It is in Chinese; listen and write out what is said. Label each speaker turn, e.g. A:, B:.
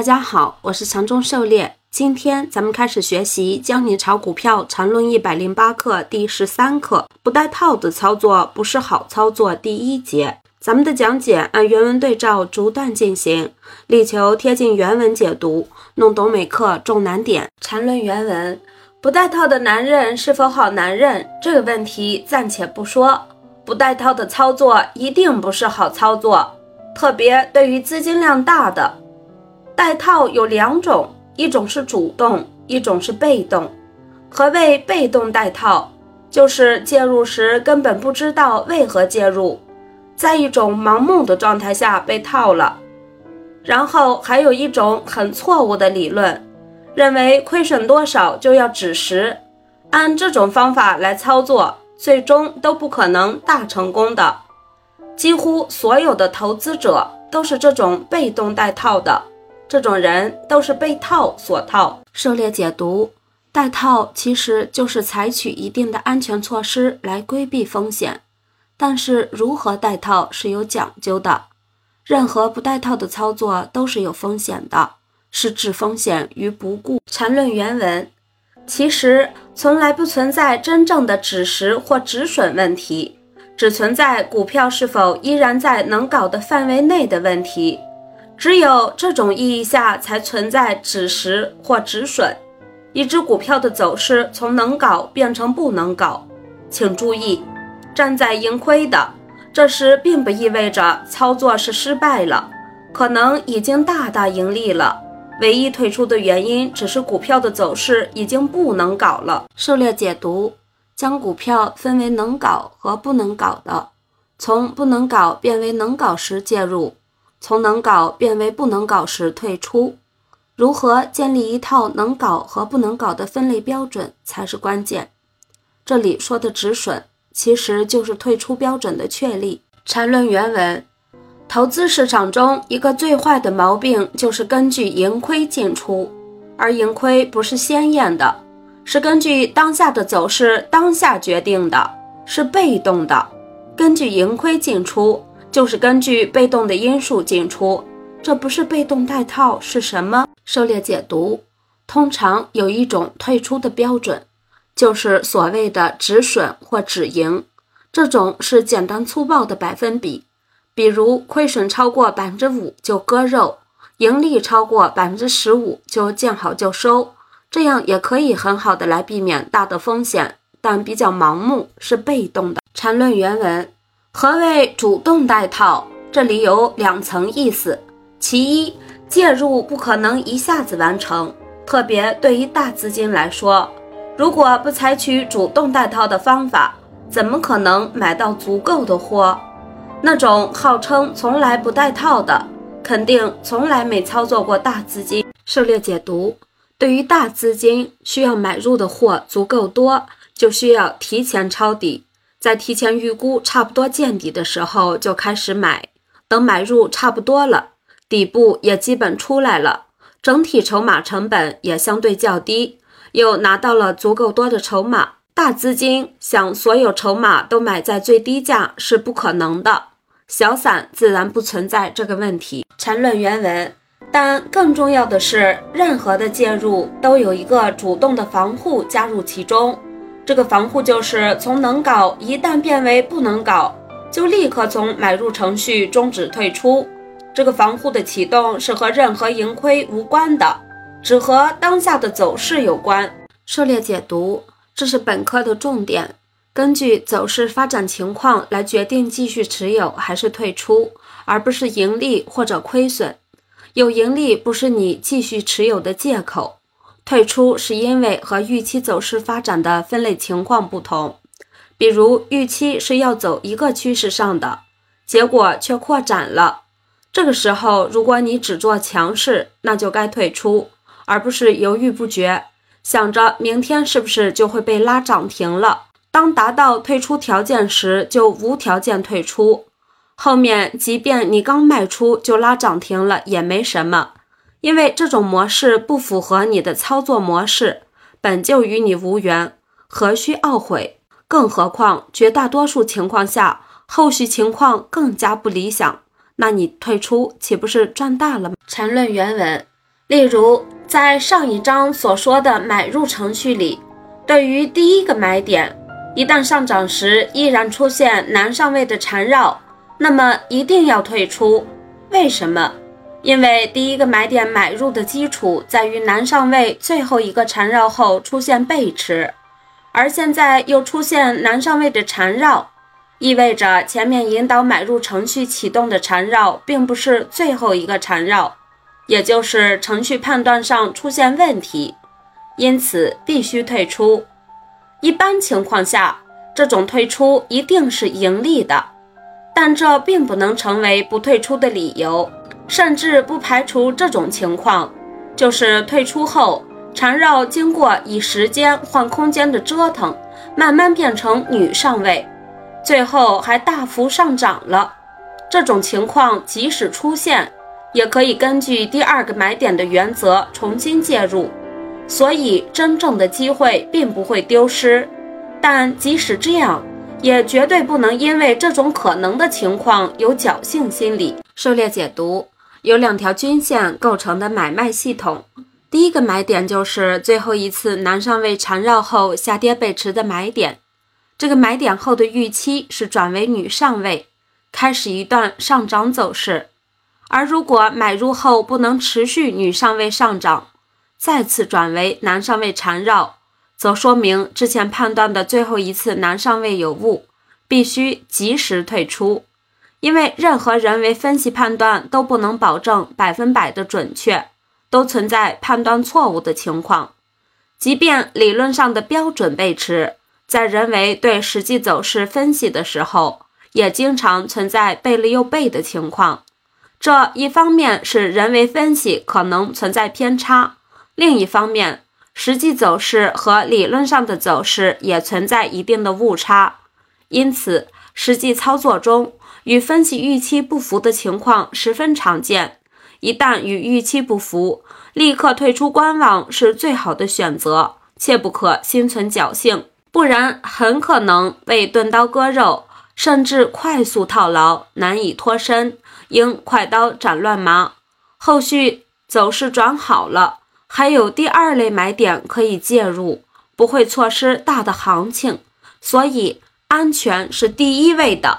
A: 大家好，我是强中狩猎。今天咱们开始学习《教你炒股票缠论一百零八课》第十三课，不带套的操作不是好操作。第一节，咱们的讲解按原文对照逐段进行，力求贴近原文解读，弄懂每课重难点。缠论原文：不带套的男人是否好男人？这个问题暂且不说，不带套的操作一定不是好操作。特别对于资金量大的，带套有两种，一种是主动，一种是被动。何谓被动带套？就是介入时根本不知道为何介入，在一种盲目的状态下被套了。然后还有一种很错误的理论，认为亏损多少就要止蚀，按这种方法来操作，最终都不可能大成功的。几乎所有的投资者都是这种被动带套的，这种人都是被套所套。狩猎解读：带套其实就是采取一定的安全措施来规避风险，但是如何带套是有讲究的。任何不带套的操作都是有风险的，是置风险于不顾。缠论原文：其实从来不存在真正的止蚀或止损问题。只存在股票是否依然在能搞的范围内的问题，只有这种意义下才存在止蚀或止损。一只股票的走势从能搞变成不能搞，请注意，站在盈亏的，这时并不意味着操作是失败了，可能已经大大盈利了。唯一退出的原因只是股票的走势已经不能搞了。狩猎解读。将股票分为能搞和不能搞的，从不能搞变为能搞时介入，从能搞变为不能搞时退出。如何建立一套能搞和不能搞的分类标准才是关键。这里说的止损，其实就是退出标准的确立。缠论原文：投资市场中一个最坏的毛病就是根据盈亏进出，而盈亏不是鲜艳的。是根据当下的走势当下决定的，是被动的。根据盈亏进出，就是根据被动的因素进出。这不是被动带套是什么？狩猎解读：通常有一种退出的标准，就是所谓的止损或止盈。这种是简单粗暴的百分比，比如亏损超过百分之五就割肉，盈利超过百分之十五就见好就收。这样也可以很好的来避免大的风险，但比较盲目是被动的。缠论原文：何谓主动带套？这里有两层意思。其一，介入不可能一下子完成，特别对于大资金来说，如果不采取主动带套的方法，怎么可能买到足够的货？那种号称从来不带套的，肯定从来没操作过大资金。狩猎解读。对于大资金需要买入的货足够多，就需要提前抄底，在提前预估差不多见底的时候就开始买，等买入差不多了，底部也基本出来了，整体筹码成本也相对较低，又拿到了足够多的筹码，大资金想所有筹码都买在最低价是不可能的，小散自然不存在这个问题。缠论原文。但更重要的是，任何的介入都有一个主动的防护加入其中。这个防护就是从能搞一旦变为不能搞，就立刻从买入程序终止退出。这个防护的启动是和任何盈亏无关的，只和当下的走势有关。狩猎解读，这是本科的重点，根据走势发展情况来决定继续持有还是退出，而不是盈利或者亏损。有盈利不是你继续持有的借口，退出是因为和预期走势发展的分类情况不同。比如预期是要走一个趋势上的，结果却扩展了，这个时候如果你只做强势，那就该退出，而不是犹豫不决，想着明天是不是就会被拉涨停了。当达到退出条件时，就无条件退出。后面，即便你刚卖出就拉涨停了，也没什么，因为这种模式不符合你的操作模式，本就与你无缘，何须懊悔？更何况绝大多数情况下，后续情况更加不理想，那你退出岂不是赚大了吗？缠论原文：例如，在上一章所说的买入程序里，对于第一个买点，一旦上涨时依然出现难上位的缠绕，那么一定要退出。为什么？因为第一个买点买入的基础在于南上位最后一个缠绕后出现背驰，而现在又出现南上位的缠绕，意味着前面引导买入程序启动的缠绕并不是最后一个缠绕。也就是程序判断上出现问题，因此必须退出。一般情况下，这种退出一定是盈利的，但这并不能成为不退出的理由，甚至不排除这种情况，就是退出后缠绕经过以时间换空间的折腾，慢慢变成女上位，最后还大幅上涨了。这种情况即使出现。也可以根据第二个买点的原则重新介入，所以真正的机会并不会丢失。但即使这样，也绝对不能因为这种可能的情况有侥幸心理。狩猎解读有两条均线构成的买卖系统，第一个买点就是最后一次男上位缠绕后下跌背驰的买点，这个买点后的预期是转为女上位，开始一段上涨走势。而如果买入后不能持续女上位上涨，再次转为男上位缠绕，则说明之前判断的最后一次男上位有误，必须及时退出。因为任何人为分析判断都不能保证百分百的准确，都存在判断错误的情况。即便理论上的标准背驰，在人为对实际走势分析的时候，也经常存在背了又背的情况。这一方面是人为分析可能存在偏差，另一方面，实际走势和理论上的走势也存在一定的误差，因此，实际操作中与分析预期不符的情况十分常见。一旦与预期不符，立刻退出观望是最好的选择，切不可心存侥幸，不然很可能被钝刀割肉，甚至快速套牢，难以脱身。应快刀斩乱麻，后续走势转好了，还有第二类买点可以介入，不会错失大的行情，所以安全是第一位的。